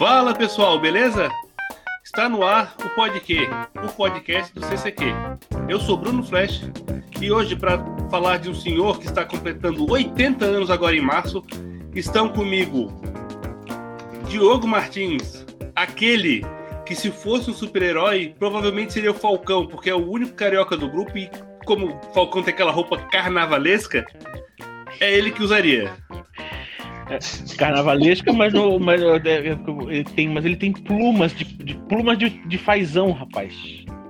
Fala pessoal, beleza? Está no ar o Podquê, o podcast do CCQ. Eu sou Bruno Flash e hoje, para falar de um senhor que está completando 80 anos agora em março, estão comigo Diogo Martins, aquele que se fosse um super-herói, provavelmente seria o Falcão, porque é o único carioca do grupo e como o Falcão tem aquela roupa carnavalesca, é ele que usaria. É, carnavalesca, mas, no, mas, é, é, ele tem, mas ele tem plumas de, de plumas de, de fazão, rapaz.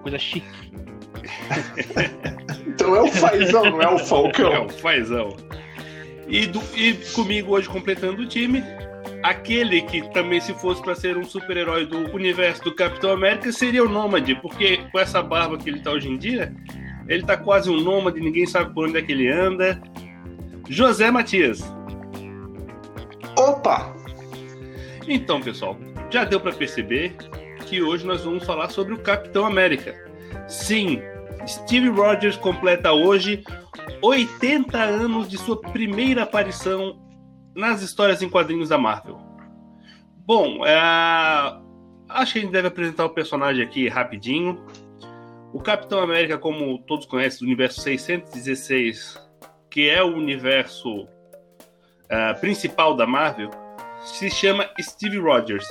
Coisa chique. então é o fazão, não é o Falcão. É o fazão. E, do, e comigo hoje completando o time, aquele que também se fosse para ser um super-herói do universo do Capitão América seria o Nômade, porque com essa barba que ele tá hoje em dia, ele tá quase um nômade, ninguém sabe por onde é que ele anda. José Matias. Opa! Então, pessoal, já deu para perceber que hoje nós vamos falar sobre o Capitão América. Sim, Steve Rogers completa hoje 80 anos de sua primeira aparição nas histórias em quadrinhos da Marvel. Bom, é... acho que a gente deve apresentar o personagem aqui rapidinho. O Capitão América, como todos conhecem, do universo 616, que é o universo uh, principal da Marvel, se chama Steve Rogers.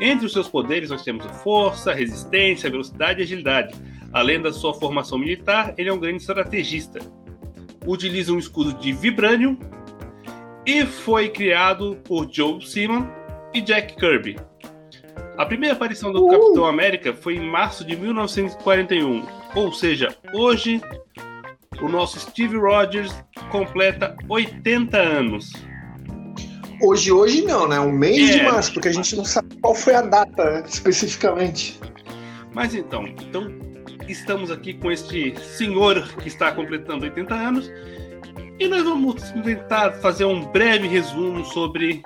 Entre os seus poderes, nós temos força, resistência, velocidade e agilidade. Além da sua formação militar, ele é um grande estrategista. Utiliza um escudo de vibranium e foi criado por Joe Simon e Jack Kirby. A primeira aparição do uh! Capitão América foi em março de 1941, ou seja, hoje o nosso Steve Rogers completa 80 anos. Hoje, hoje não, né? Um mês é. de março, porque a gente não sabe qual foi a data especificamente. Mas então, então estamos aqui com este senhor que está completando 80 anos e nós vamos tentar fazer um breve resumo sobre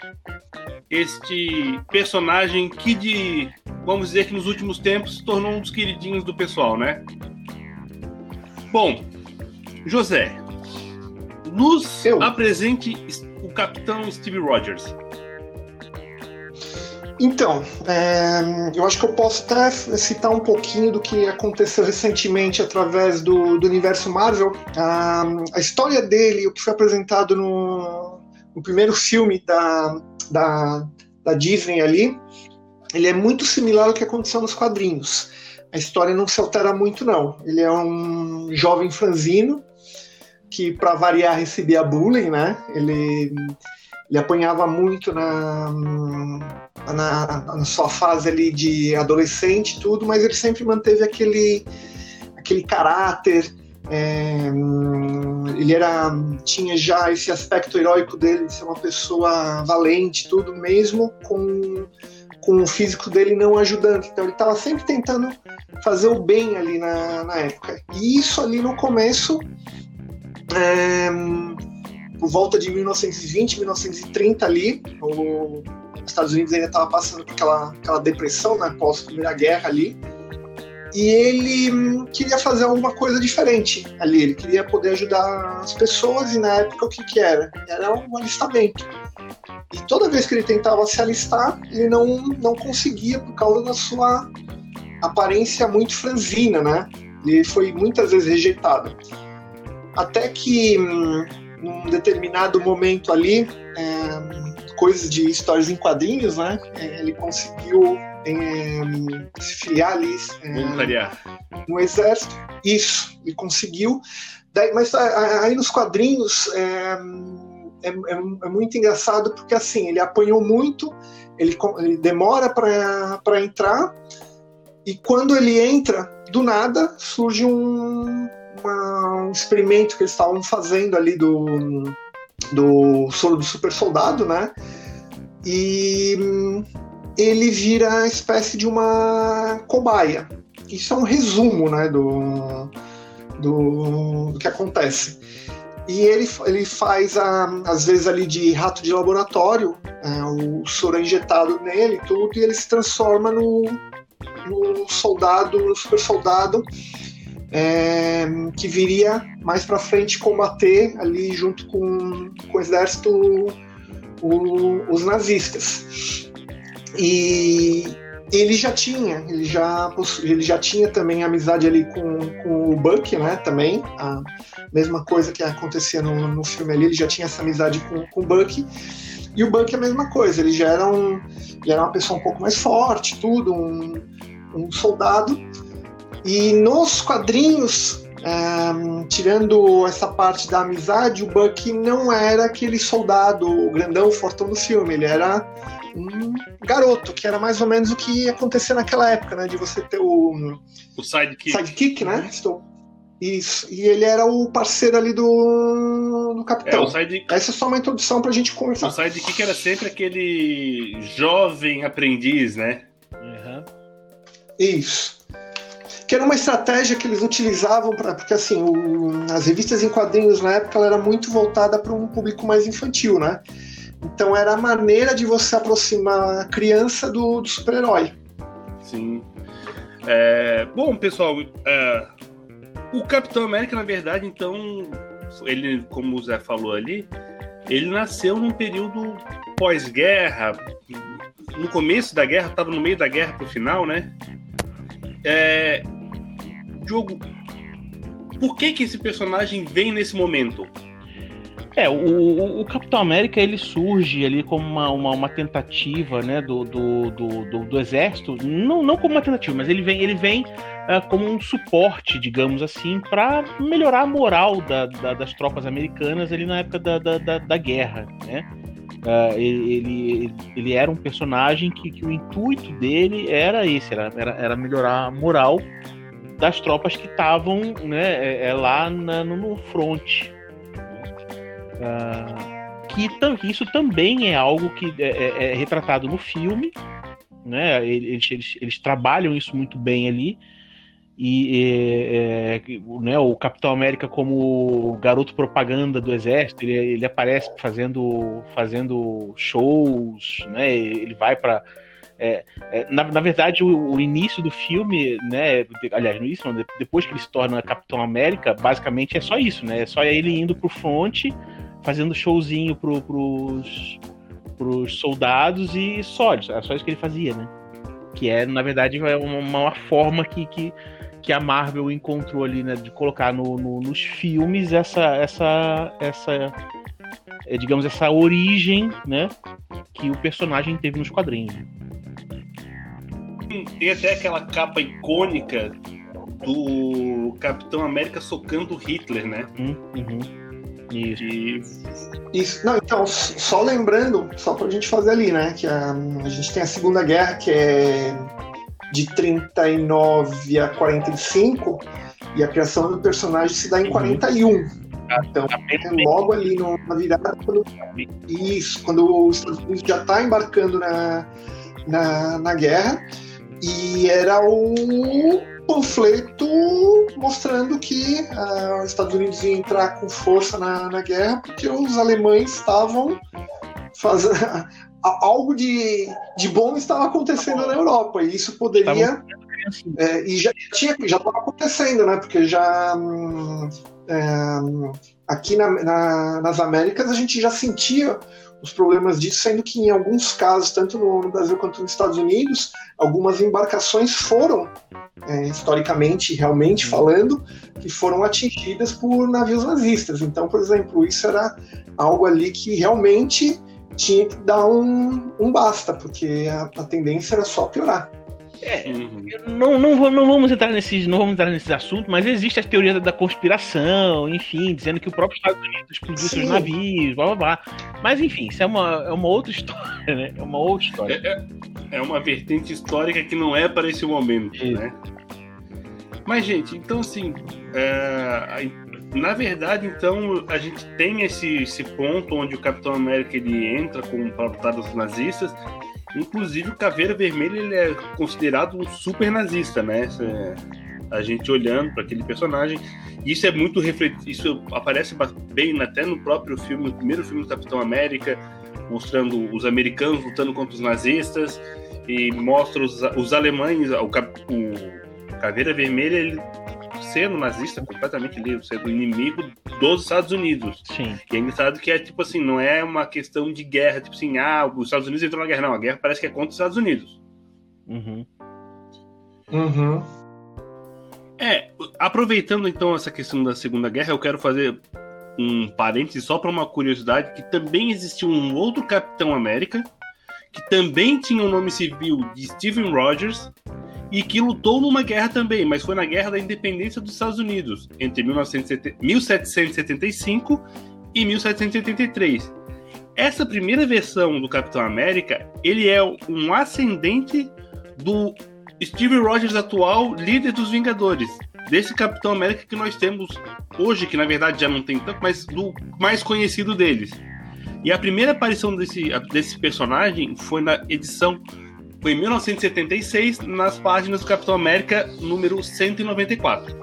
este personagem que de, vamos dizer que nos últimos tempos se tornou um dos queridinhos do pessoal, né? Bom, José, nos Eu. apresente o Capitão Steve Rogers. Então, é, eu acho que eu posso até citar um pouquinho do que aconteceu recentemente através do, do universo Marvel. A, a, história dele, o que foi apresentado no, no primeiro filme da, da, da Disney ali, ele é muito similar ao que aconteceu nos quadrinhos. A história não se altera muito, não. Ele é um jovem franzino que, para variar, recebia bullying, né? Ele, ele apanhava muito na, na, na, sua fase ali de adolescente tudo, mas ele sempre manteve aquele, aquele caráter. É, ele era tinha já esse aspecto heróico dele de ser uma pessoa valente tudo mesmo com com o físico dele não ajudando então ele estava sempre tentando fazer o bem ali na, na época e isso ali no começo é, por volta de 1920, 1930 ali, os Estados Unidos ainda estava passando por aquela, aquela depressão, né, pós Primeira Guerra ali, e ele hum, queria fazer alguma coisa diferente ali, ele queria poder ajudar as pessoas, e na época o que que era? Era um alistamento. E toda vez que ele tentava se alistar, ele não, não conseguia por causa da sua aparência muito franzina, né? Ele foi muitas vezes rejeitado. Até que, hum, num determinado momento ali, é, coisas de histórias em quadrinhos, né? É, ele conseguiu é, se filiar ali é, no exército. Isso, ele conseguiu. Daí, mas aí nos quadrinhos é, é, é, é, muito engraçado porque assim ele apanhou muito, ele, ele demora para entrar e quando ele entra, do nada surge um, uma, um experimento que eles estavam fazendo ali do, do soro do super soldado, né? E ele vira a espécie de uma cobaia. Isso é um resumo, né, do, do, do que acontece. E ele, ele faz, a, às vezes, ali de rato de laboratório, é, o soro é injetado nele tudo, e ele se transforma no, no soldado, no super soldado, é, que viria mais para frente combater ali junto com, com o exército o, os nazistas. E ele já tinha, ele já, ele já tinha também amizade ali com, com o Buck, né? Também, a mesma coisa que acontecia no, no filme ali, ele já tinha essa amizade com, com o Buck. E o Buck é a mesma coisa, ele já era, um, ele era uma pessoa um pouco mais forte, tudo, um, um soldado. E nos quadrinhos, um, tirando essa parte da amizade, o Buck não era aquele soldado grandão, fortão do filme. Ele era um garoto, que era mais ou menos o que ia acontecer naquela época, né? De você ter o. O sidekick. Sidekick, né? Estou. Isso. E ele era o parceiro ali do, do capitão. É, o sidekick... Essa é só uma introdução pra gente conversar. O sidekick era sempre aquele jovem aprendiz, né? Uhum. Isso que era uma estratégia que eles utilizavam para porque assim o, as revistas em quadrinhos na época ela era muito voltada para um público mais infantil, né? Então era a maneira de você aproximar a criança do, do super-herói. Sim. É, bom, pessoal, é, o Capitão América, na verdade, então, ele, como o Zé falou ali, ele nasceu num período pós-guerra, no começo da guerra, estava no meio da guerra para o final, né? É, Diogo, por que que esse personagem vem nesse momento? É, o, o, Capitão América ele surge ali como uma, uma, uma tentativa né, do, do, do, do, exército, não, não como uma tentativa, mas ele vem, ele vem uh, como um suporte, digamos assim, para melhorar a moral da, da, das tropas americanas ali na época da, da, da, da guerra. Né? Uh, ele, ele, ele, era um personagem que, que o intuito dele era esse, era, era, era melhorar a moral das tropas que estavam né, é, é, lá na, no front. Uh, que isso também é algo que é, é, é retratado no filme, né? Eles, eles, eles, trabalham isso muito bem ali. E é, né, o Capitão América como garoto propaganda do exército, ele, ele aparece fazendo, fazendo shows, né? Ele vai para é, é, na, na, verdade, o, o, início do filme, né? Aliás, no início, depois que ele se torna Capitão América, basicamente é só isso, né? É só ele indo pro front, fazendo showzinho pro, pros, pros soldados e só, é só isso que ele fazia, né? Que é, na verdade, é uma, uma forma que, que, que a Marvel encontrou ali, né? De colocar no, no nos filmes essa, essa, essa é, digamos, essa origem, né? Que o personagem teve nos quadrinhos tem até aquela capa icônica do Capitão América socando Hitler, né? Hum, uhum. Isso. E... Isso. Não, então, só lembrando, só pra gente fazer ali, né? Que a, a gente tem a Segunda Guerra, que é de 39 a 45, e a criação do personagem se dá em 41. Então, é logo ali no, na virada, quando, isso, quando os Estados Unidos já está embarcando na, na, na guerra, e era o panfleto mostrando que uh, os Estados Unidos iam entrar com força na, na guerra porque os alemães estavam fazendo algo de, de bom estava acontecendo na Europa e isso poderia é, e já tinha já estava acontecendo né porque já hum, aqui na, na, nas Américas a gente já sentia os problemas disso, sendo que em alguns casos, tanto no, Brasil quanto nos Estados Unidos, algumas embarcações foram, é, historicamente, realmente falando, que foram atingidas por navios nazistas. Então, por exemplo, isso era algo ali que realmente tinha que dar um, um basta, porque a, a tendência era só piorar. É, uhum. não, não, não, vamos entrar nesses, não vamos entrar nesses assuntos, mas existe as teorias da conspiração, enfim, dizendo que o próprio Estados Unidos explodiu seus navios, blá blá blá. Mas enfim, isso é uma, é uma outra história, né? É uma outra história. É, é, é uma vertente histórica que não é para esse momento, isso. né? Mas, gente, então assim, é, na verdade, então, a gente tem esse, esse ponto onde o Capitão América ele entra com para lutar dos nazistas Inclusive, o Caveira Vermelha ele é considerado um super nazista, né? É, a gente olhando para aquele personagem. Isso é muito refletido. Isso aparece bem até no próprio filme, no primeiro filme do Capitão América, mostrando os americanos lutando contra os nazistas e mostra os, os alemães. O, o Caveira Vermelha ele sendo nazista, completamente livre, sendo inimigo dos Estados Unidos. Sim. E é engraçado que é tipo assim, não é uma questão de guerra, tipo assim, ah, os Estados Unidos entrou na guerra. Não, a guerra parece que é contra os Estados Unidos. Uhum. Uhum. É, aproveitando então essa questão da Segunda Guerra, eu quero fazer um parêntese só para uma curiosidade que também existiu um outro Capitão América que também tinha o nome civil de Steven Rogers e que lutou numa guerra também, mas foi na Guerra da Independência dos Estados Unidos entre 1970, 1775 e 1783. Essa primeira versão do Capitão América, ele é um ascendente do Steve Rogers atual, líder dos Vingadores. Desse Capitão América que nós temos hoje, que na verdade já não tem tanto, mas do mais conhecido deles. E a primeira aparição desse, desse personagem foi na edição. Foi em 1976, nas páginas do Capitão América número 194.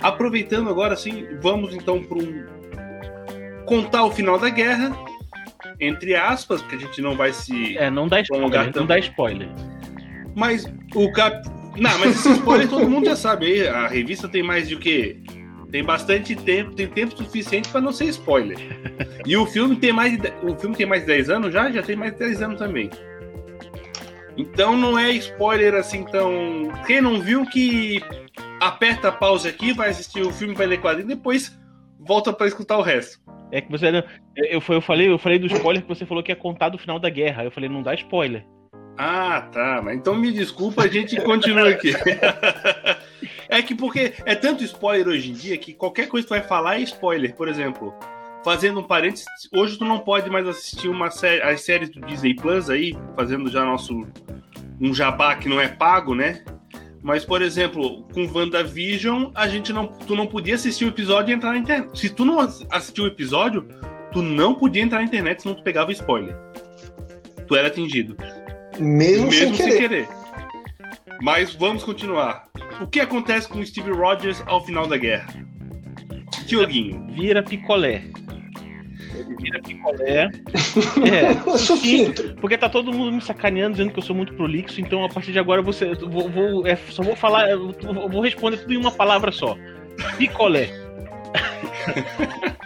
Aproveitando agora, sim, vamos então para um. contar o final da guerra, entre aspas, porque a gente não vai se. É, não dá spoiler. Não dá spoiler. Mas o cap. Não, mas esse spoiler todo mundo já sabe. A revista tem mais de o quê? Tem bastante tempo, tem tempo suficiente para não ser spoiler. E o filme tem mais de, o filme tem mais de 10 anos já, já tem mais de 10 anos também. Então não é spoiler assim tão. Quem não viu que aperta a pausa aqui, vai assistir o filme, vai ler quadrinho, depois volta para escutar o resto. É que você eu, eu falei, eu falei do spoiler que você falou que ia contar do final da guerra. Eu falei, não dá spoiler. Ah, tá. Mas então me desculpa, a gente continua aqui. é que porque é tanto spoiler hoje em dia que qualquer coisa que tu vai falar é spoiler. Por exemplo, fazendo um parênteses, hoje tu não pode mais assistir uma série, as séries do Disney Plus aí, fazendo já nosso um jabá que não é pago, né? Mas, por exemplo, com WandaVision, a gente não, tu não podia assistir o episódio e entrar na internet. Se tu não assistiu o episódio, tu não podia entrar na internet se não tu pegava spoiler. Tu era atingido. Mesmo, Mesmo sem, sem querer. querer. Mas vamos continuar. O que acontece com Steve Rogers ao final da guerra? Dioguinho. Vira picolé. Vira picolé. É, sim, porque tá todo mundo me sacaneando, dizendo que eu sou muito prolixo, então a partir de agora você, vou, vou é, só vou falar, eu vou responder tudo em uma palavra só. Picolé.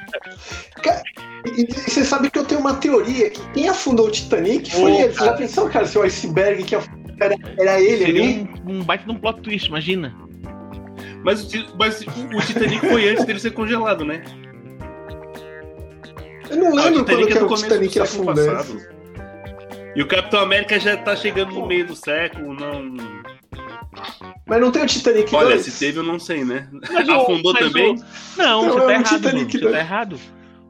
E, você sabe que eu tenho uma teoria que quem afundou o Titanic foi oh, ele. Você já pensou, cara, se o iceberg que afundou era, era ele Seria ali? Um, um baita de um plot twist, imagina. Mas, mas o Titanic foi antes dele ser congelado, né? Eu não lembro ah, quando que é o Titanic afundou. E o Capitão América já tá chegando no meio do século, não. Mas não tem o Titanic Olha, 2? se teve, eu não sei, né? Mas Afundou também? O... Não, não, você, tá errado, você tá errado.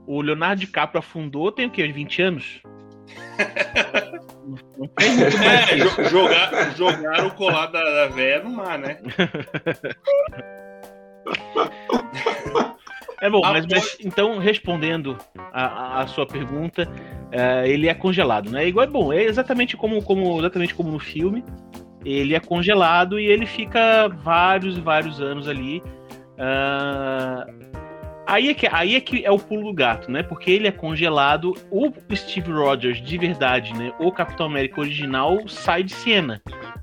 O Leonardo DiCaprio afundou tem o quê? 20 anos? não tem muito mais é, jogar, jogaram o colar da, da véia no mar, né? É bom, mas, mas, então, respondendo a, a sua pergunta, uh, ele é congelado, né? Igual é bom, é exatamente como, como, exatamente como no filme. Ele é congelado e ele fica vários e vários anos ali. Uh, Aí é, que, aí é que é o pulo do gato, né? Porque ele é congelado. O Steve Rogers, de verdade, né? O Capitão América original sai de cena.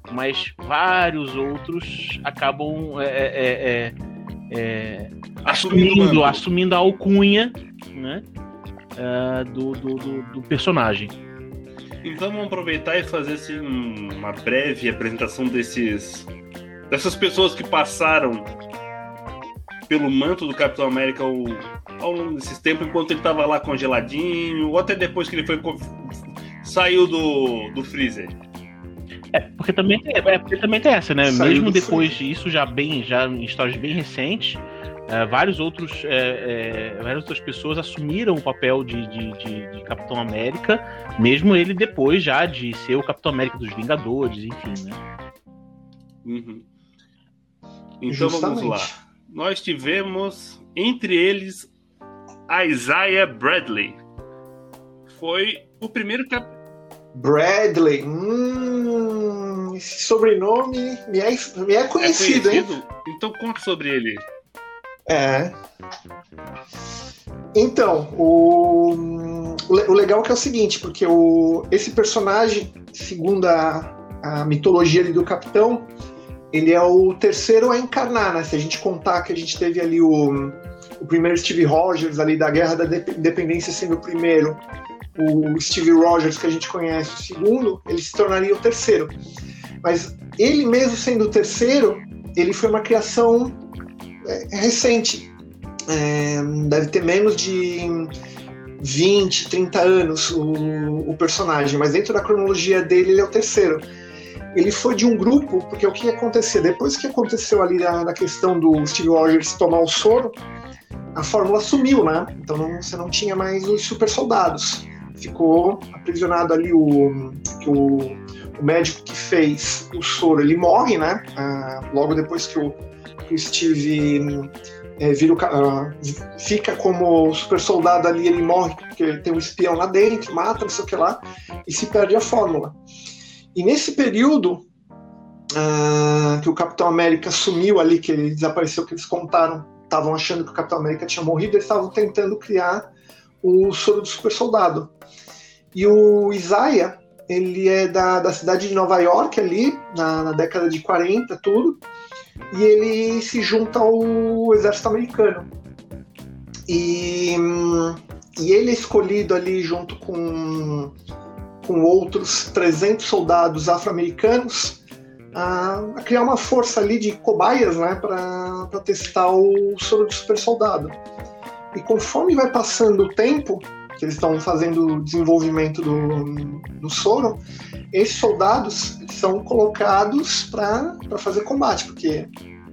Mas vários outros acabam é, é, é, é assumindo, assumindo a alcunha né? Uh, do, do, do, do, personagem. Então vamos aproveitar e fazer assim, uma breve apresentação desses dessas pessoas que passaram pelo manto do Capitão América ao, ao longo desses tempos, enquanto ele estava lá congeladinho, ou até depois que ele foi saiu do, do freezer. É, porque também, é, porque também tem essa, né? Saiu Mesmo depois freezer. disso, já bem, já em histórias bem recentes, é, vários outros, é, é, várias outras pessoas assumiram o papel de, de, de, de, Capitão América, mesmo ele depois já de ser o Capitão América dos Vingadores, enfim, né? Uhum. Então Justamente. vamos lá nós tivemos entre eles Isaiah Bradley. Foi o primeiro cap... Bradley. Hum, esse sobrenome me é, me é conhecido, é conhecido? hein? Então conta sobre ele. É. Então, o, o legal é que é o seguinte, porque o, esse personagem, segundo a, a mitologia do Capitão, ele é o terceiro a encarnar, né? Se a gente contar que a gente teve ali o, o primeiro Steve Rogers ali da Guerra da Independência sendo o primeiro, o Steve Rogers que a gente conhece o segundo, ele se tornaria o terceiro. Mas ele mesmo sendo o terceiro, ele foi uma criação é, recente. É, deve ter menos de 20, 30 anos o, o, personagem, mas dentro da cronologia dele ele é o terceiro. Ele foi de um grupo, porque o que acontecia? Depois que aconteceu ali na, na questão do Steve Rogers tomar o soro, a fórmula sumiu, né? Então não, você não tinha mais os super soldados. Ficou aprisionado ali o, o, o médico que fez o soro, ele morre, né? Ah, logo depois que o, que o Steve é, vira o, uh, fica como super soldado ali, ele morre porque tem um espião lá dentro, mata, não sei o que lá, e se perde a fórmula. E nesse período uh, que o Capitão América sumiu ali, que ele desapareceu, que eles contaram, estavam achando que o Capitão América tinha morrido, eles estavam tentando criar o soro do super soldado. E o Isaiah, ele é da, da cidade de Nova York ali, na, na década de 40, tudo e ele se junta ao exército americano. E, e ele é escolhido ali junto com, com outros 300 soldados afro-americanos a, a, criar uma força ali de cobaias né, para testar o soro de super soldado. E conforme vai passando o tempo, que eles estão fazendo o desenvolvimento do, do soro, esses soldados são colocados para fazer combate, porque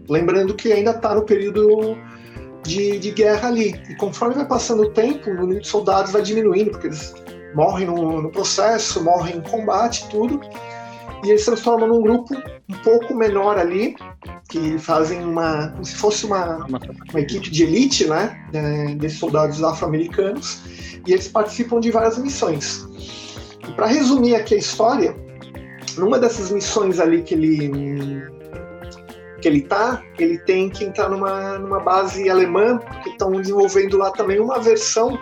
lembrando que ainda está no período de, de, guerra ali. E conforme vai passando o tempo, o número de soldados vai diminuindo, porque eles morrem no, no processo, morrem em combate, tudo. E eles se transformam num grupo um pouco menor ali, que fazem uma. como se fosse uma, uma equipe de elite, né? desses soldados afro-americanos. E eles participam de várias missões. E para resumir aqui a história, numa dessas missões ali que ele que ele tá, ele tem que entrar numa, numa base alemã, que estão desenvolvendo lá também uma versão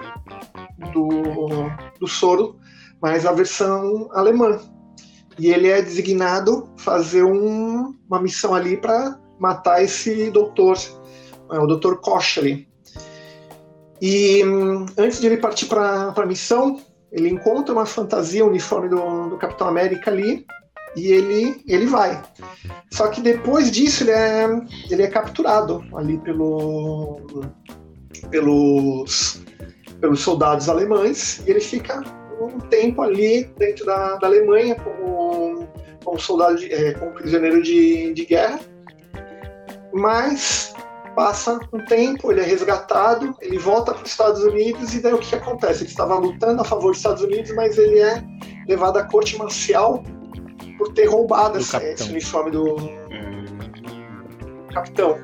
do, do soro, mas a versão alemã. E ele é designado fazer um, uma missão ali para matar esse doutor, é, o doutor Koch E hum, antes de ele partir para a missão, ele encontra uma fantasia, um uniforme do, do Capitão América ali, e ele, ele vai. Só que depois disso ele é, ele é capturado ali pelo, pelos, pelos soldados alemães e ele fica um tempo ali dentro da, da Alemanha como, como soldado, de, é, como prisioneiro de, de guerra. Mas passa um tempo, ele é resgatado, ele volta para os Estados Unidos e daí o que, que acontece? Ele estava lutando a favor dos Estados Unidos, mas ele é levado à corte marcial por ter roubado esse, esse, uniforme do hum. capitão.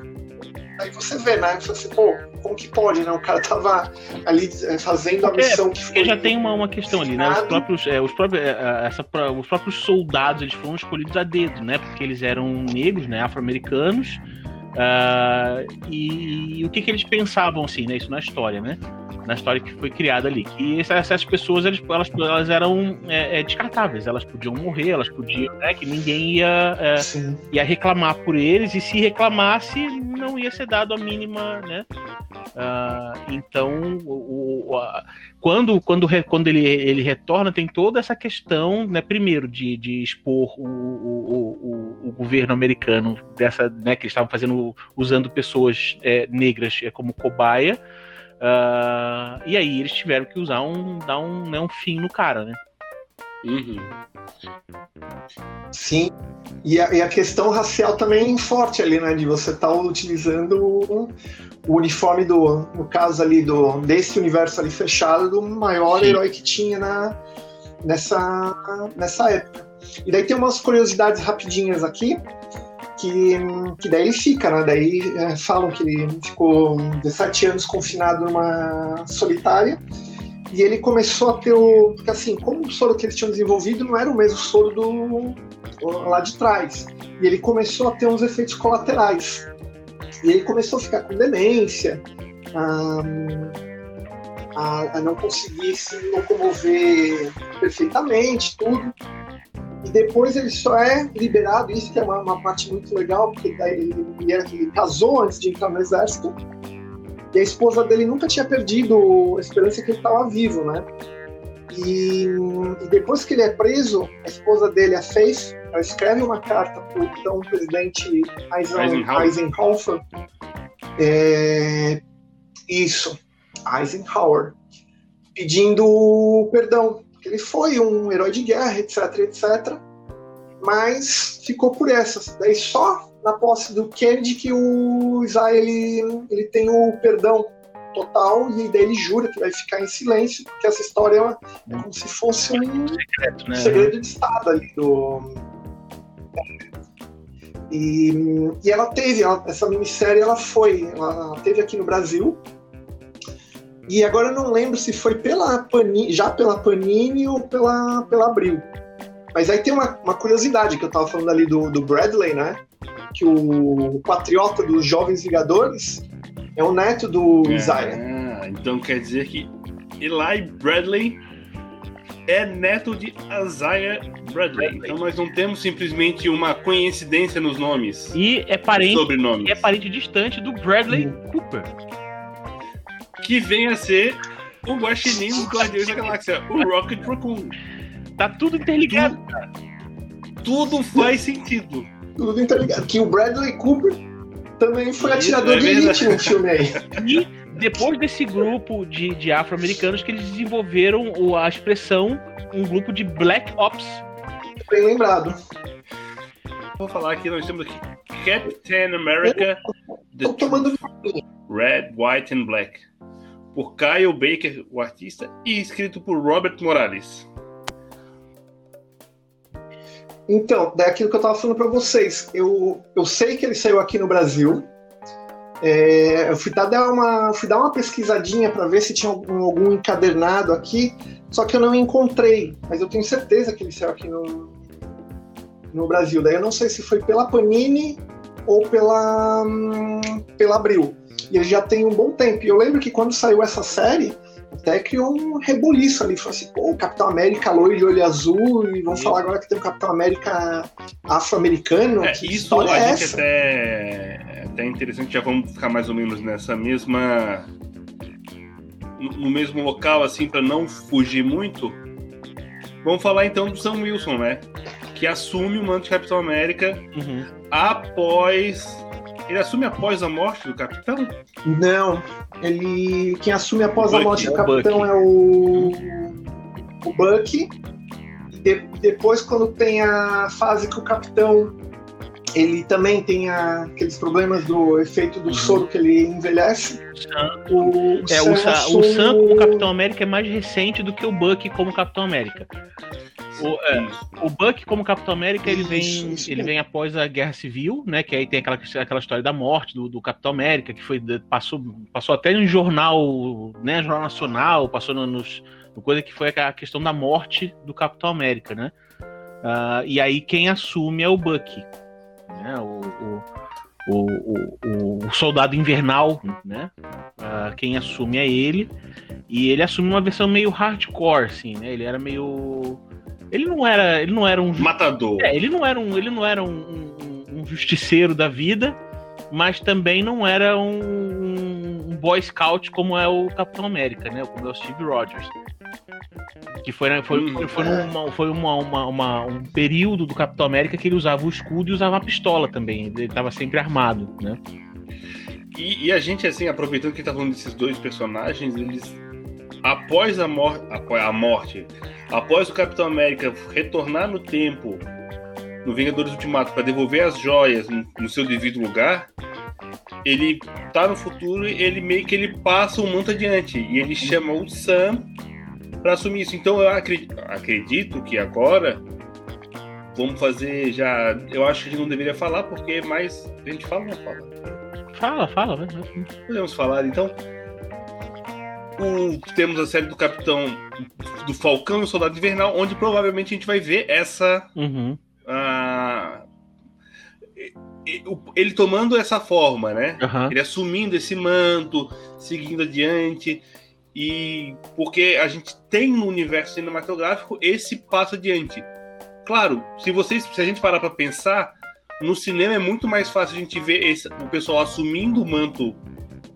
Aí você vê, né? Você, pô, como que pode, né? O cara tava ali é, fazendo a missão é, que foi. já tem uma, uma questão ali, né? Os próprios, é, os, próprios, é, é, essa, os próprios soldados eles foram escolhidos a dedo, né? Porque eles eram negros, né? Afro-americanos. Uh, e, e, o que, que eles pensavam, assim, né? Isso na história, né? na história que foi criada ali. Que essas pessoas elas, elas, elas eram é, é, descartáveis, elas podiam morrer, elas podiam, né, que ninguém ia, é, ia reclamar por eles, e se reclamasse, não ia ser dado a mínima, né? Uh, então, o, o, a, quando, quando, quando ele, ele retorna, tem toda essa questão, né, primeiro, de, de expor o, o, o, governo americano dessa, né, que eles estavam fazendo, usando pessoas é, negras é, como cobaia, Uh, e aí eles tiveram que usar um. dar um, né, um fim no cara, né? Uhum. Sim. E a, e a, questão racial também é forte ali, né? De você estar tá utilizando o, o, uniforme do. No caso ali do. desse universo ali fechado, do maior Sim. herói que tinha na, nessa, nessa época. E daí tem umas curiosidades rapidinhas aqui que, que daí ele fica, né? Daí é, falam que ele ficou 17 anos confinado numa solitária e ele começou a ter o. Porque assim, como o soro que eles tinham desenvolvido não era o mesmo soro do lá de trás. E ele começou a ter uns efeitos colaterais. E ele começou a ficar com demência, a, a, não conseguir se locomover perfeitamente, tudo. E depois ele só é liberado, isso que é uma, uma parte muito legal, porque ele, ele, ele, casou antes de entrar no exército, e a esposa dele nunca tinha perdido a esperança que ele estava vivo, né? E, e, depois que ele é preso, a esposa dele, a Faith, ela escreve uma carta para o então presidente Eisenhower, Eisenhower é, isso, Eisenhower, pedindo perdão. Ele foi um herói de guerra, etc, etc, mas ficou por essas. Daí só na posse do Kennedy que o Isaiah ele, ele tem o perdão total e daí ele jura que vai ficar em silêncio, porque essa história é como se fosse um segredo, né? segredo de Estado ali do. E, e ela teve, ela, essa minissérie ela foi, ela teve aqui no Brasil, e agora eu não lembro se foi pela Panini, já pela Panini ou pela, pela Abril. Mas aí tem uma, uma curiosidade que eu tava falando ali do, do Bradley, né? Que o, patriota dos Jovens Vingadores é o neto do é, Isaiah. Então quer dizer que Eli Bradley é neto de Isaiah Bradley. Então nós não temos simplesmente uma coincidência nos nomes. E é parente, sobrenomes. é parente distante do Bradley hum. Cooper. Que vem a ser o Guaxinim dos Guardiões da Galáxia, o Rocket Raccoon. Tá tudo interligado. Tudo, tudo faz sentido. Tudo interligado. Que o Bradley Cooper também foi Isso, atirador é de elite no filme aí. E depois desse grupo de, de afro-americanos que eles desenvolveram a expressão um grupo de Black Ops. Bem lembrado. Vou falar aqui, nós temos aqui Captain America Tô tomando... Red, White and Black. Por Kyle Baker, o artista, e escrito por Robert Morales. Então, daquilo que eu estava falando para vocês, eu, eu sei que ele saiu aqui no Brasil. É, eu fui dar, uma, fui dar uma pesquisadinha para ver se tinha algum, algum, encadernado aqui, só que eu não encontrei. Mas eu tenho certeza que ele saiu aqui no, no Brasil. Daí eu não sei se foi pela Panini ou pela, hum, pela Abril. E ele já tem um bom tempo. E eu lembro que quando saiu essa série, até criou um reboliço ali. Falou assim, pô, o Capitão América loiro de olho azul, e vamos falar agora que tem o Capitão América afro-americano. É, isso a é gente essa? até, é até interessante, já vamos ficar mais ou menos nessa mesma. no mesmo local, assim, para não fugir muito. Vamos falar então do Sam Wilson, né? Que assume o manto de Capitão América uhum. após ele assume após a morte do capitão? Não. Ele. Quem assume após Bucky, a morte do é capitão Bucky. é o. O Bucky. E depois, quando tem a fase que o capitão. Ele também tem a, aqueles problemas do efeito do uhum. soro que ele envelhece. O, é, o, Sam, o Sam como Capitão América é mais recente do que o Bucky como Capitão América. O, é, o Buck, como Capitão América, ele vem, isso, ele vem após a Guerra Civil, né? Que aí tem aquela, aquela história da morte do, do Capitão América, que foi passou, passou até em jornal, né? Jornal Nacional, passou no, nos, no coisa que foi a questão da morte do Capitão América, né? Uh, e aí quem assume é o Buck, né? O, o, o, o, soldado invernal, né? Uh, quem assume é ele. E ele assume uma versão meio hardcore, assim, né? Ele era meio ele não era, ele não era um matador. É, ele não era um, ele não era um, um, um justiceiro da vida, mas também não era um, um, boy scout como é o Capitão América, né? Como é o Steve Rogers. Que foi, foi, hum, foi, é. numa, foi uma, uma, uma, um período do Capitão América que ele usava o escudo e usava a pistola também. Ele estava sempre armado, né? E, e, a gente, assim, aproveitando que tá falando desses dois personagens, eles após a, mor a morte, após o Capitão América retornar no tempo no Vingadores Ultimato para devolver as joias no, no, seu devido lugar, ele tá no futuro e ele meio que ele passa o manto adiante e ele chama o Sam para assumir isso. Então eu acredito, acredito que agora vamos fazer já. Eu acho que a gente não deveria falar porque mais a gente fala ou não fala. Fala, fala. Podemos falar então o, temos a série do Capitão do Falcão e o Soldado Invernal, onde provavelmente a gente vai ver essa. Uhum. Uh, ele tomando essa forma, né? Uhum. Ele assumindo esse manto, seguindo adiante. E porque a gente tem no universo cinematográfico esse passo adiante. Claro, se vocês, se a gente parar para pensar, no cinema é muito mais fácil a gente ver esse, o pessoal assumindo o manto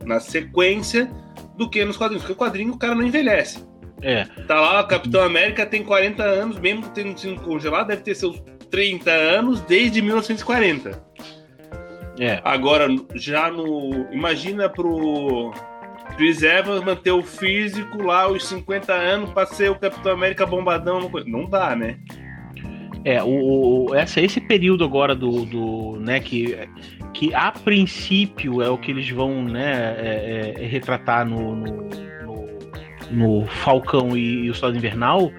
na sequência do que nos quadrinhos. Porque o quadrinho o cara não envelhece. É. Tá lá, o Capitão América tem 40 anos, mesmo tendo sido congelado, deve ter seus 30 anos desde 1940. É. Agora, já no. Imagina pro Chris Evans manter o físico lá, os 50 anos, pra ser o Capitão América bombadão. Não dá, né? É, o, o, essa, esse período agora do, do né, que, que a princípio é o que eles vão né, é, é, retratar no, no, no, no Falcão e, e o Soldado Invernal,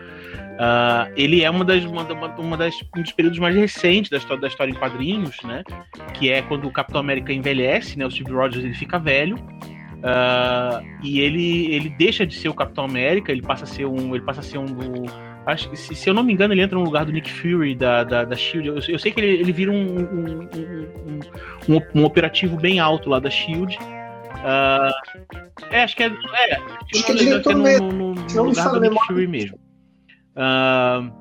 Uh, ele é uma das, uma, uma, das, um dos períodos mais recentes da história, da história em quadrinhos, né? Que é quando o Capitão América envelhece, né? O Steve Rogers ele fica velho. Uh, e ele, ele deixa de ser o Capitão América, ele passa a ser um. Ele passa a ser um. um acho, se, se, eu não me engano, ele entra no lugar do Nick Fury da, da, da Shield. Eu, eu, sei que ele, ele vira um um, um, um, um, operativo bem alto lá da Shield. Uh, é, acho que é. é acho que é diretor no, no, no, no lugar do Nick Fury mesmo. Uh,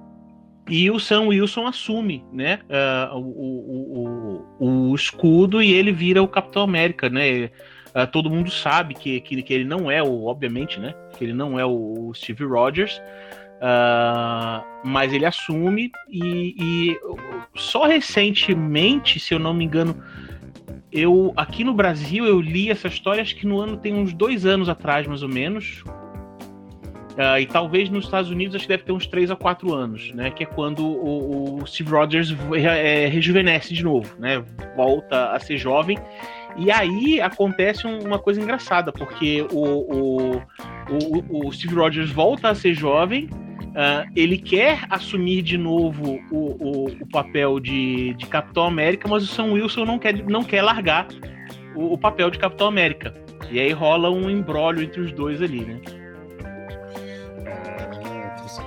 e o Sam Wilson assume né, uh, o, o, o, escudo e ele vira o Capitão América, né? Uh, todo mundo sabe que, que, que, ele não é o, obviamente, né? Que ele não é o, Steve Rogers, uh, mas ele assume e, e, só recentemente, se eu não me engano, eu aqui no Brasil eu li essa história acho que no ano tem uns dois anos atrás mais ou menos Uh, e talvez nos Estados Unidos acho que deve ter uns 3 a 4 anos, né? Que é quando o, o Steve Rogers é, rejuvenesce de novo, né? Volta a ser jovem. E aí acontece uma coisa engraçada, porque o, o, o, o Steve Rogers volta a ser jovem, uh, ele quer assumir de novo o, o, o, papel de, de Capitão América, mas o Sam Wilson não quer, não quer largar o, o papel de Capitão América. E aí rola um embrólio entre os dois ali, né?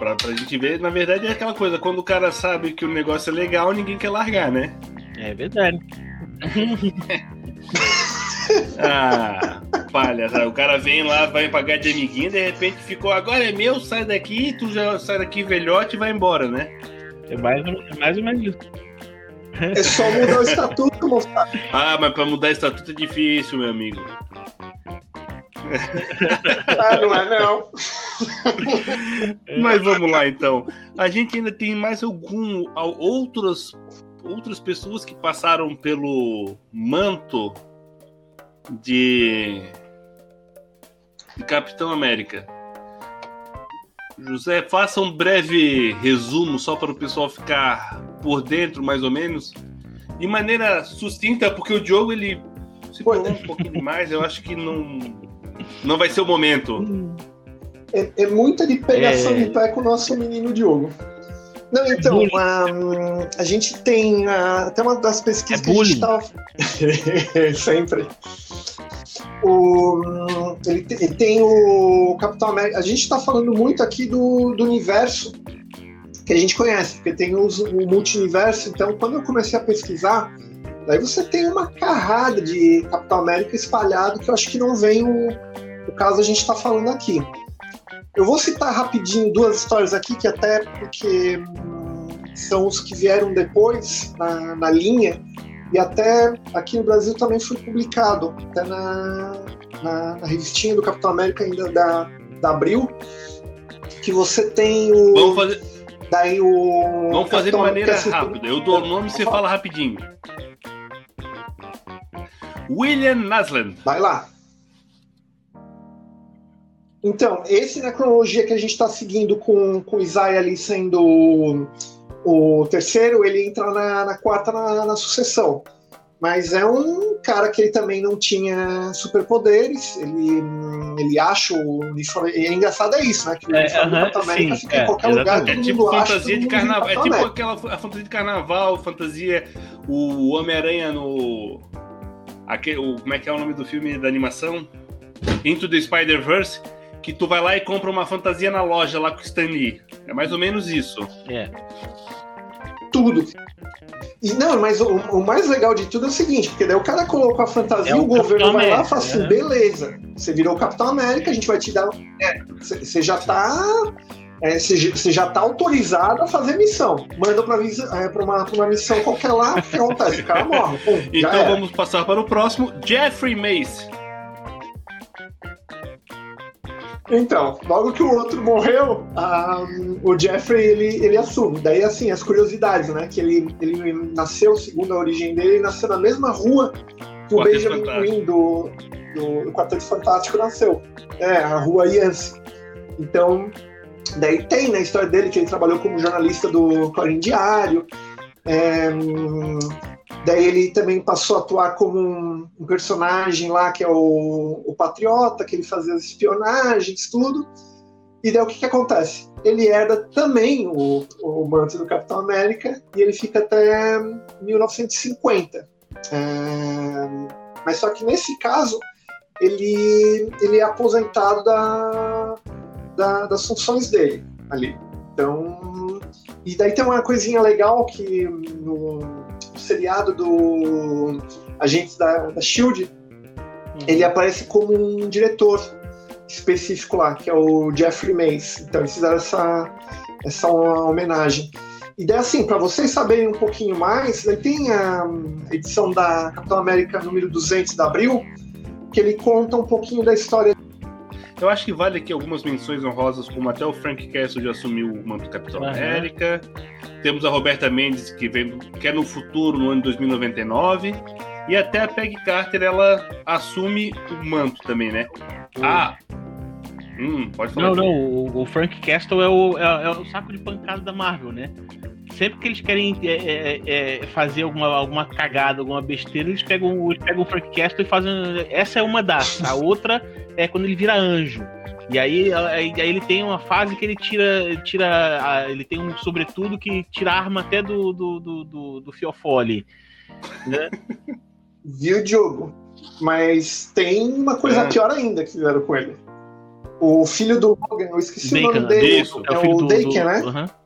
pra, pra gente ver, na verdade é aquela coisa, quando o cara sabe que o negócio é legal, ninguém quer largar, né? É verdade. ah, palha, tá? o cara vem lá, vai pagar de amiguinho, de repente ficou, agora é meu, sai daqui, tu já sai daqui velhote e vai embora, né? É mais, é mais ou menos isso. É só mudar o estatuto, moçada. Ah, mas pra mudar o estatuto é difícil, meu amigo. ah, não é não. Mas vamos lá então. A gente ainda tem mais algum outras outras pessoas que passaram pelo manto de, de Capitão América. José, faça um breve resumo só para o pessoal ficar por dentro, mais ou menos, de maneira sucinta, porque o Diogo ele se falou um pouquinho mais. Eu acho que não não vai ser o momento. É, é muita de pegação é... de pé com o nosso menino Diogo. Não, então, um, a gente tem uh, até uma das pesquisas é que a gente estava. Sempre. O, ele, ele, tem o Capitão América. A gente está falando muito aqui do, do universo que a gente conhece, porque tem os, o multiverso. Então, quando eu comecei a pesquisar, daí você tem uma carrada de Capitão América espalhado que eu acho que não vem o, o caso a gente está falando aqui. Eu vou citar rapidinho duas histórias aqui, que até porque hum, são os que vieram depois na, na, linha, e até aqui no Brasil também foi publicado, até na, na, na revistinha do Capitão América ainda da, da Abril, que você tem o. Vamos fazer. Daí o. Vamos fazer de maneira rápida. Eu dou o nome e você fala rapidinho. William Nasland. Vai lá. Então, esse na cronologia que a gente está seguindo com, com o Isaiah ali sendo o, o terceiro, ele entra na, na quarta na, na, sucessão. Mas é um cara que ele também não tinha superpoderes, ele, ele acha o uniforme. E é engraçado é isso, né? Que o é, uniforme uh -huh, América fica é, em qualquer lugar. É tipo fantasia de carnaval. É tipo aquela a fantasia de carnaval, fantasia. O Homem-Aranha no. Aquele, o, como é que é o nome do filme da animação? Into the Spider-Verse que tu vai lá e compra uma fantasia na loja lá com o Stan Lee. É mais ou menos isso. É. Tudo. E, não, mas o, o, mais legal de tudo é o seguinte, porque daí o cara coloca a fantasia, é o, o governo vai lá e fala assim, é. beleza, você virou o Capitão América, a gente vai te dar... Você é, já tá é, você já está autorizado a fazer missão. Manda para é, uma, uma missão qualquer lá, o que acontece? O cara morre. Pum, então vamos passar para o próximo, Jeffrey Mace. Então, logo que o outro morreu, um, o Jeffrey ele, ele assume. Daí, assim, as curiosidades, né? Que ele, ele nasceu, segundo a origem dele, ele nasceu na mesma rua que o Benjamin Queen do, do, do Quarteto Fantástico nasceu. É, a rua Yancey. Então, daí tem na né, história dele que ele trabalhou como jornalista do Clarim Diário. É, Daí ele também passou a atuar como um, um personagem lá, que é o, o, Patriota, que ele fazia as espionagens, tudo. E daí o que, que acontece? Ele herda também o, o manto do Capitão América e ele fica até 1950. É, mas só que nesse caso, ele, ele é aposentado da, da, das funções dele ali. Então, e daí tem uma coisinha legal que no, seriado do Agentes da, da Shield, uhum. ele aparece como um diretor específico lá, que é o Jeffrey Mace. Então eles fizeram essa, essa homenagem. E daí, assim, para vocês saberem um pouquinho mais, daí tem a edição da Capitão América número 200 de abril, que ele conta um pouquinho da história eu acho que vale aqui algumas menções honrosas, como até o Frank Castle já assumiu o manto Capitão uhum. América. Temos a Roberta Mendes, que, vem, que é no futuro, no ano de 2099. E até a Peggy Carter, ela assume o manto também, né? Uhum. Ah, Hum, pode falar. Não, não, o, o, Frank Castle é o, é, é, o saco de pancada da Marvel, né? Sempre que eles querem é, é, é, fazer alguma, alguma cagada, alguma besteira, eles pegam, eles pegam o Frank Castle e fazem. Essa é uma das. A outra é quando ele vira anjo. E aí, aí, ele tem uma fase que ele tira. tira ele tem um sobretudo que tira a arma até do, do, do, do, do Fiofoli. Né? Viu, Diogo? Mas tem uma coisa é. pior ainda que fizeram com ele. O filho do Logan, eu esqueci Daken, o nome dele. Isso, é, é o, o Daken, né? Uhum.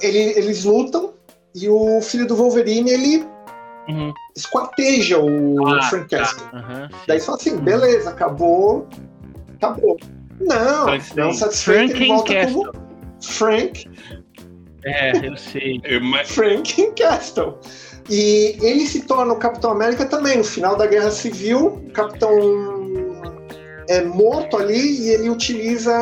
Ele, eles lutam e o filho do Wolverine, ele uhum. esquarteja o ah, Frank tá. Castle. Tá. Uhum, Daí fala assim, beleza, acabou, acabou. Não, Frank, não satisfeito, Frank ele volta Castle. como Frank. É, eu sei. Frank Castle. E ele se torna o Capitão América também. No final da Guerra Civil, o Capitão é morto ali e ele utiliza.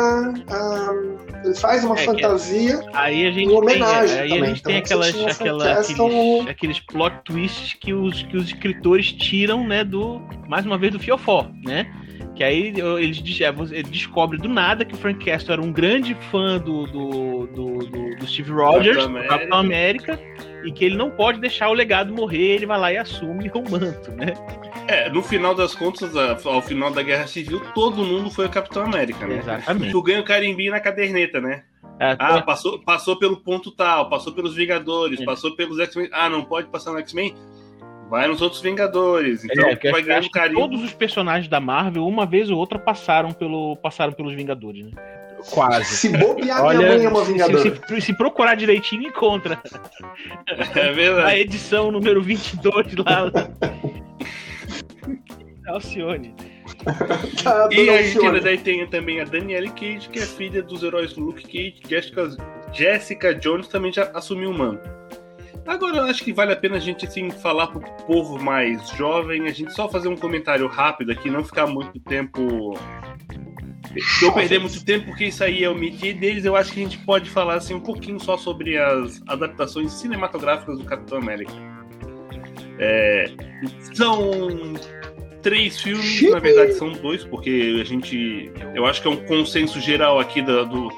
Um, ele faz uma é, fantasia aí a gente em homenagem. Tem, aí também. a gente então, tem aquelas, aquela, aqueles, aqueles plot twists que os, que os escritores tiram, né, do. Mais uma vez do Fiofó, né? Que aí eles ele descobre do nada que o Frank Castle era um grande fã do, do, do, do, do Steve Rogers, Capitão do Capitão América, e que ele não pode deixar o legado morrer, ele vai lá e assume o manto, né? É, no final das contas, ao final da Guerra Civil, todo mundo foi o Capitão América, né? Exatamente. Tu ganha o carimbinho na caderneta, né? É, ah, passou, passou pelo ponto tal, passou pelos Vingadores, é. passou pelos X-Men. Ah, não pode passar no X-Men? Vai nos outros Vingadores. Então é, vai ganhando carinho. Todos os personagens da Marvel, uma vez ou outra, passaram, pelo, passaram pelos Vingadores, né? Quase. Se bobear, Olha, minha mãe é uma Vingadora. Se, se, se, procurar direitinho, encontra. É verdade. A edição número 22 lá. Alcione. tá, e a gente daí tem também a Danielle Cage, que é filha dos heróis Luke Cage. Jessica, Jessica Jones também já assumiu o manto. Agora, eu acho que vale a pena a gente assim, falar pro povo mais jovem, a gente só fazer um comentário rápido aqui, não ficar muito tempo. Eu perder muito tempo, porque isso aí é o métier deles, eu acho que a gente pode falar assim, um pouquinho só sobre as adaptações cinematográficas do Capitão América. É, são três filmes, na verdade são dois, porque a gente. Eu acho que é um consenso geral aqui do, do,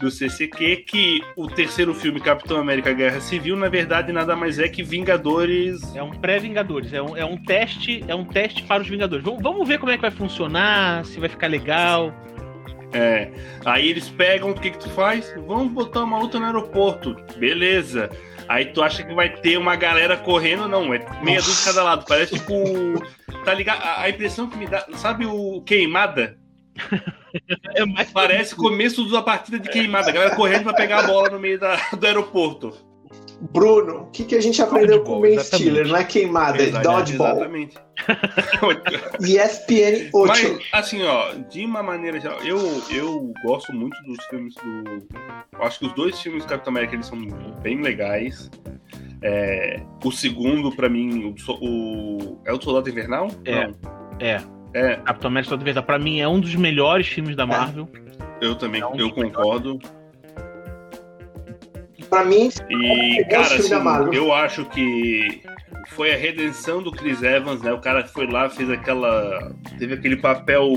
do CCQ que o terceiro filme, Capitão América Guerra Civil, na verdade nada mais é que Vingadores. É um pré-Vingadores, é um, é um teste, é um teste para os Vingadores. Vamos, vamos ver como é que vai funcionar, se vai ficar legal. É. Aí eles pegam, o que que tu faz? Vamos botar uma luta no aeroporto. Beleza. Aí tu acha que vai ter uma galera correndo, não, é meia dúzia de cada lado. Parece tipo. Tá ligado? A, impressão que me dá. Sabe o Queimada? É mais Parece começo da partida de queimada, a galera correndo pra pegar a bola no meio da, do aeroporto. Bruno, o que, que a gente aprendeu com o Ben Stiller? Não é queimada, é dodgeball. Exatamente. ESPN 8. Mas, assim, ó, de uma maneira geral, eu, eu gosto muito dos filmes do. Eu acho que os dois filmes do Capitão América eles são bem legais. É, o segundo, pra mim, o, o, é o Soldado Invernal? É. Não. É. É. Capitão América Soldado Invernal, pra mim, é um dos melhores filmes da é. Marvel. É. Eu também, é um eu concordo. Melhores. Pra mim, e, cara, assim, eu acho que foi a redenção do Chris Evans, né? O cara foi lá, fez aquela. Teve aquele papel.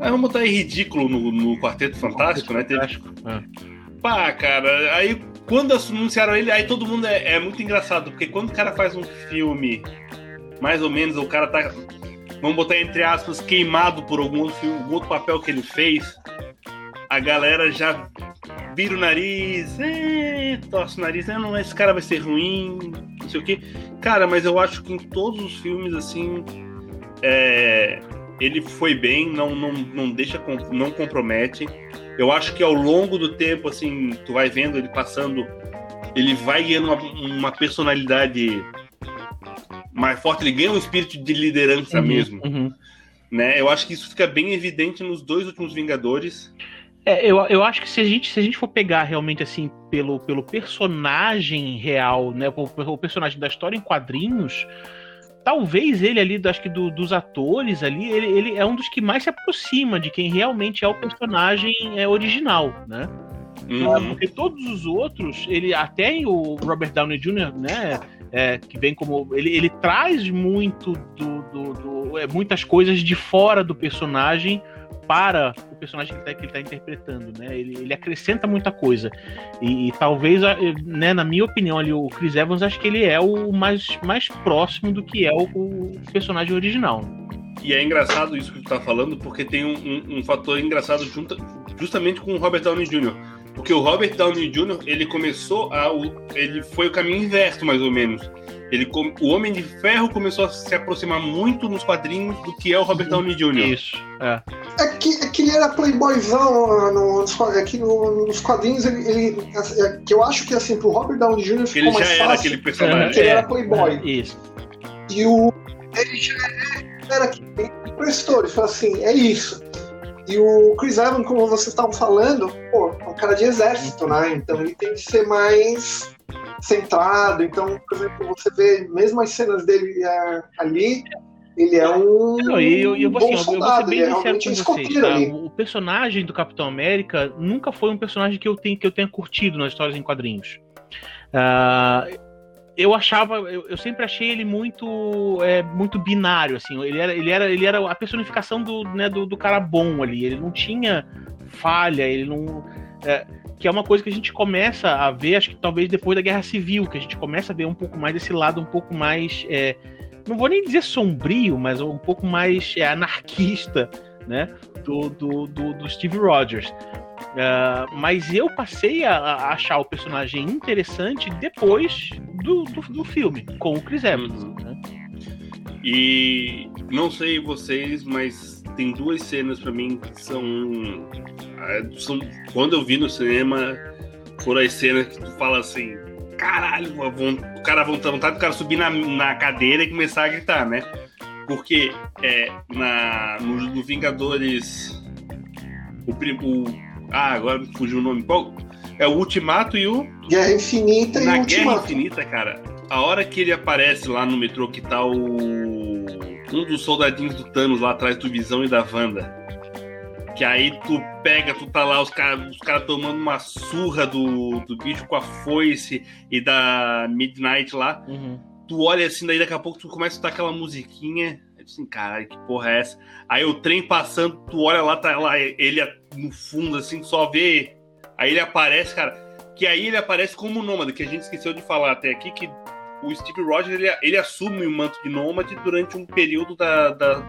Ah, vamos botar aí ridículo no, no Quarteto Fantástico, né? Teve... É. Pá, cara, aí quando anunciaram ele, aí todo mundo é, é, muito engraçado, porque quando o cara faz um filme, mais ou menos, o cara tá, vamos botar entre aspas, queimado por algum algum outro papel que ele fez, a galera já vira o nariz, é, torce o nariz, é, não, esse cara vai ser ruim, não sei o que. Cara, mas eu acho que em todos os filmes, assim, é, ele foi bem, não, não, não deixa, não compromete. Eu acho que ao longo do tempo, assim, tu vai vendo ele passando, ele vai ganhando uma, uma personalidade mais forte, ele ganha um espírito de liderança uhum, mesmo. Uhum. Né? Eu acho que isso fica bem evidente nos dois últimos Vingadores. É, eu, eu acho que se a, gente, se a gente for pegar realmente assim pelo, pelo personagem real, né, o, o personagem da história em quadrinhos, talvez ele ali, acho que do, dos atores ali, ele, ele é um dos que mais se aproxima de quem realmente é o personagem é, original, né? Uhum. Porque todos os outros, ele até o Robert Downey Jr., né? É, que vem como. Ele, ele traz muito do, do, do é, muitas coisas de fora do personagem para o personagem que ele está tá interpretando, né? Ele, ele acrescenta muita coisa. E, e, talvez, né, na minha opinião, ali, o Chris Evans, acho que ele é o mais, mais próximo do que é o, o personagem original. E é engraçado isso que tu tá falando, porque tem um, um, um fator engraçado junto, justamente com o Robert Downey Jr. Porque o Robert Downey Jr., ele começou a. Ele foi o caminho inverso, mais ou menos ele, o Homem de Ferro começou a se aproximar muito nos quadrinhos do que é o Robert Downey Jr. Isso, é. É que, é que ele era playboyzão no, nos, aqui no, nos quadrinhos, ele, ele é, que eu acho que assim, pro Robert Downey Jr. ficou ele mais já fácil. Era aquele personagem. Porque ele era playboy. É, isso. E o. Ele já era que prestou, ele falou assim, é isso. E o Chris Evans, como vocês estavam falando, pô, é um cara de exército, né? Então ele tem que ser mais centrado. Então, por exemplo, você vê mesmo as cenas dele é, ali, ele é um. Não, e eu, assim, soldado, eu vou ser bem sincero com vocês, tá? O personagem do Capitão América nunca foi um personagem que eu, tenho, que eu tenha curtido nas histórias em quadrinhos. Uh, eu achava, eu, eu, sempre achei ele muito é, muito binário, assim. Ele era, ele era, ele era a personificação do, né, do, do cara bom ali. Ele não tinha falha, ele não. É, que é uma coisa que a gente começa a ver, acho que talvez depois da Guerra Civil, que a gente começa a ver um pouco mais desse lado um pouco mais, é, não vou nem dizer sombrio, mas um pouco mais é, anarquista, né, do, do, do, do Steve Rogers. Uh, mas eu passei a, a, achar o personagem interessante depois do, do, do filme, com o Chris Evans. Uhum. Né? E não sei vocês, mas tem duas cenas para mim que são, é, são. Quando eu vi no cinema, foram as cenas que tu fala assim: caralho, o cara vontade, vontade do cara subir na, na cadeira e começar a gritar, né? Porque é, na, no, no Vingadores. O, o, ah, agora fugiu o nome. Qual? É o Ultimato e o. Guerra Infinita na e o Guerra Infinita, cara. A hora que ele aparece lá no metrô que tá o um dos soldadinhos do Thanos lá atrás do Visão e da Wanda. Que aí tu pega, tu tá lá, os caras os cara tomando uma surra do, do bicho com a foice e da Midnight lá. Uhum. Tu olha assim, daí daqui a pouco tu começa a escutar aquela musiquinha. Assim, caralho, que porra é essa? Aí o trem passando, tu olha lá, tá lá, ele no fundo, assim, só vê. Aí ele aparece, cara. Que aí ele aparece como nômade, que a gente esqueceu de falar até aqui, que o Steve Rogers ele, ele assume o manto de nômade durante um período da, da,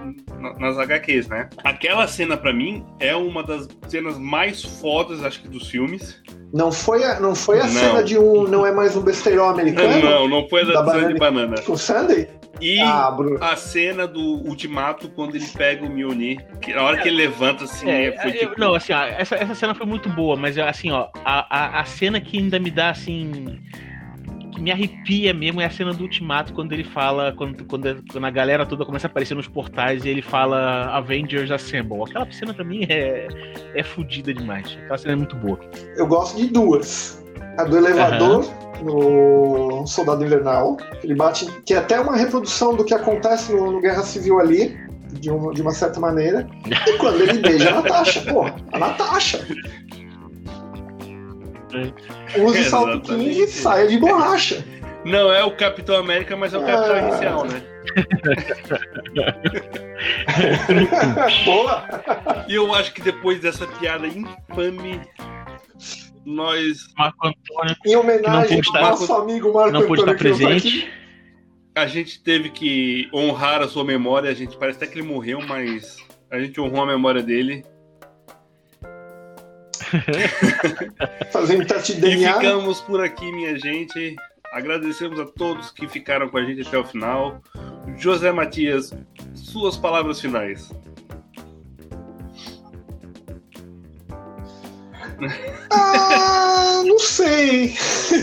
nas HQs, né? Aquela cena, para mim, é uma das cenas mais fodas, acho que, dos filmes. Não foi a, não foi a não. cena de um. Não é mais um besteirão americano? Não, não foi a da, da cena de banana. Com Sandy? E ah, a cena do Ultimato, quando ele pega o Mjolnir, que a hora que ele levanta, assim, é, foi tipo... Não, assim, ó, essa, essa cena foi muito boa, mas assim, ó, a, a, a cena que ainda me dá, assim que me arrepia mesmo é a cena do Ultimato, quando ele fala, quando, quando, quando a galera toda começa a aparecer nos portais e ele fala Avengers Assemble. Aquela cena pra mim é, é fodida demais. Aquela cena é muito boa. Eu gosto de duas. A do elevador, uhum. no Soldado Invernal. Ele bate. Que é até uma reprodução do que acontece no, no Guerra Civil ali. De uma, de uma certa maneira. E quando ele beija a Natasha, pô, a Natasha. Use salto 15 e saia de borracha. Não é o Capitão América, mas é o Capitão ah. Inicial, né? Boa! E eu acho que depois dessa piada infame, nós. Marco Antônio. Em homenagem ao nosso amigo Marco não Antônio. Não pôde estar presente. A gente teve que honrar a sua memória. A gente parece até que ele morreu, mas a gente honrou a memória dele. Fazendo teste de DNA. E ficamos por aqui, minha gente. Agradecemos a todos que ficaram com a gente até o final. José Matias, suas palavras finais. Ah, não sei.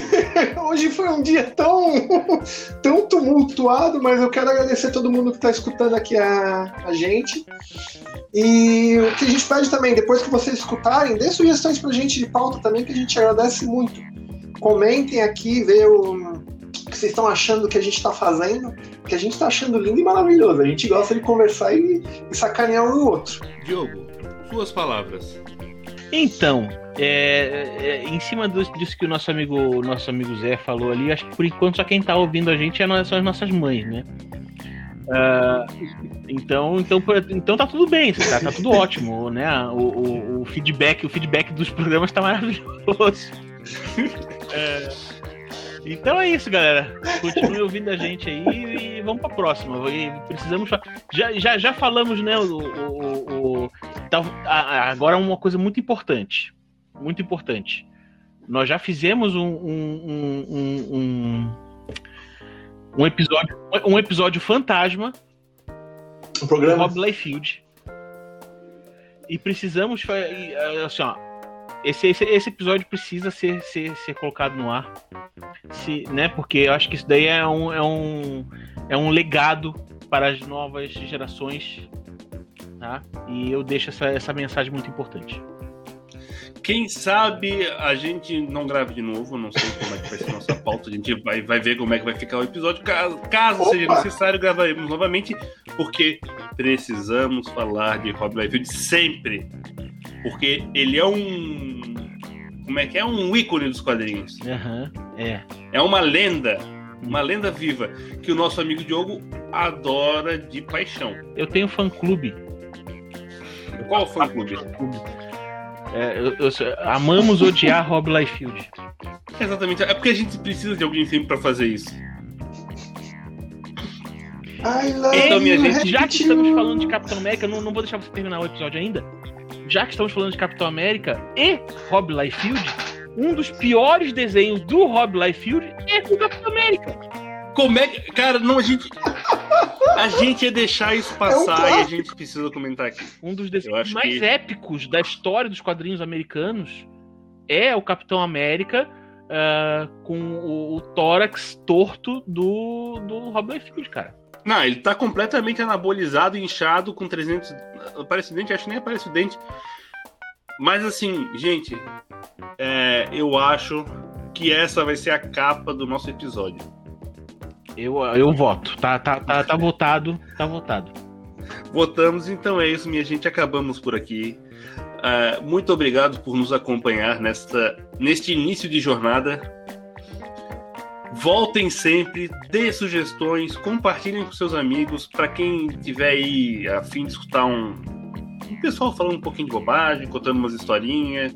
Hoje foi um dia tão, tão tumultuado, mas eu quero agradecer a todo mundo que está escutando aqui a, a gente. E o que a gente pede também, depois que vocês escutarem, dê sugestões pra gente de pauta também, que a gente agradece muito. Comentem aqui, vê o que vocês estão achando do que a gente está fazendo, que a gente está achando lindo e maravilhoso. A gente gosta de conversar e, e sacanear um no outro. Diogo, suas palavras. Então, é, é, em cima disso que o nosso amigo, nosso amigo Zé falou ali, acho que por enquanto só quem está ouvindo a gente é são as nossas mães, né? Uh, então, então, então tá tudo bem, tá, tá tudo ótimo, né? O, o, o, feedback, o feedback dos programas está maravilhoso. É, então é isso, galera. Continue ouvindo a gente aí e vamos para a próxima. precisamos já, já, já falamos, né? O, o, o, agora uma coisa muito importante muito importante. Nós já fizemos um, um, um, um, um episódio, um episódio fantasma um programa Rob Liefeld. E precisamos assim, ó, esse, esse, esse episódio precisa ser, ser, ser colocado no ar. Se, né, porque eu acho que isso daí é um, é um, é um legado para as novas gerações. Tá? E eu deixo essa, essa mensagem muito importante. Quem sabe a gente não grave de novo, não sei como é que vai ser a nossa pauta, a gente vai, vai ver como é que vai ficar o episódio. Caso, caso seja necessário, gravaremos novamente, porque precisamos falar de Rob Liefeld sempre. Porque ele é um. Como é que é? Um ícone dos quadrinhos. Uhum, é. É uma lenda. Uma lenda viva que o nosso amigo Diogo adora de paixão. Eu tenho fã clube. Qual fã clube? É, eu, eu, amamos odiar Rob Liefeld. Exatamente. É porque a gente precisa de alguém sempre para fazer isso. Então, minha gente, já que estamos falando de Capitão América, não, não vou deixar você terminar o episódio ainda. Já que estamos falando de Capitão América e Rob Liefeld, um dos piores desenhos do Rob Liefeld é o Capitão América. Como é que. Cara, não, a gente. A gente ia deixar isso passar é um e a gente precisa comentar aqui. Um dos desenhos mais que... épicos da história dos quadrinhos americanos é o Capitão América uh, com o, o, tórax torto do, do Rob Liefeld, cara. Não, ele tá completamente anabolizado, inchado, com 300. Aparece o dente, acho que nem aparece o dente. Mas assim, gente, é, eu acho que essa vai ser a capa do nosso episódio. Eu, eu voto. Tá, tá, tá, tá votado. Tá votado. Votamos, então é isso, minha gente. Acabamos por aqui. Uh, muito obrigado por nos acompanhar nesta, neste início de jornada. Voltem sempre, dê sugestões, compartilhem com seus amigos. Para quem tiver aí a fim de escutar um, um pessoal falando um pouquinho de bobagem, contando umas historinhas.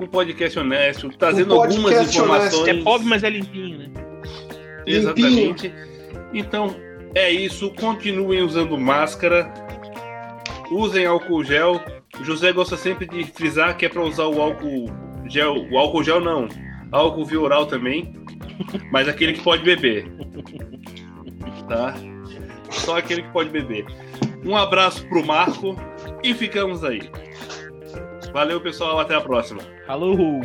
Um podcast honesto, trazendo um podcast algumas informações. Honesto. É pobre, mas é limpinho, né? Exatamente. Então, é isso. Continuem usando máscara. Usem álcool gel. O José gosta sempre de frisar que é para usar o álcool gel. O álcool gel não. Álcool via oral também. Mas aquele que pode beber. Tá? Só aquele que pode beber. Um abraço pro Marco e ficamos aí. Valeu, pessoal. Até a próxima. Falou!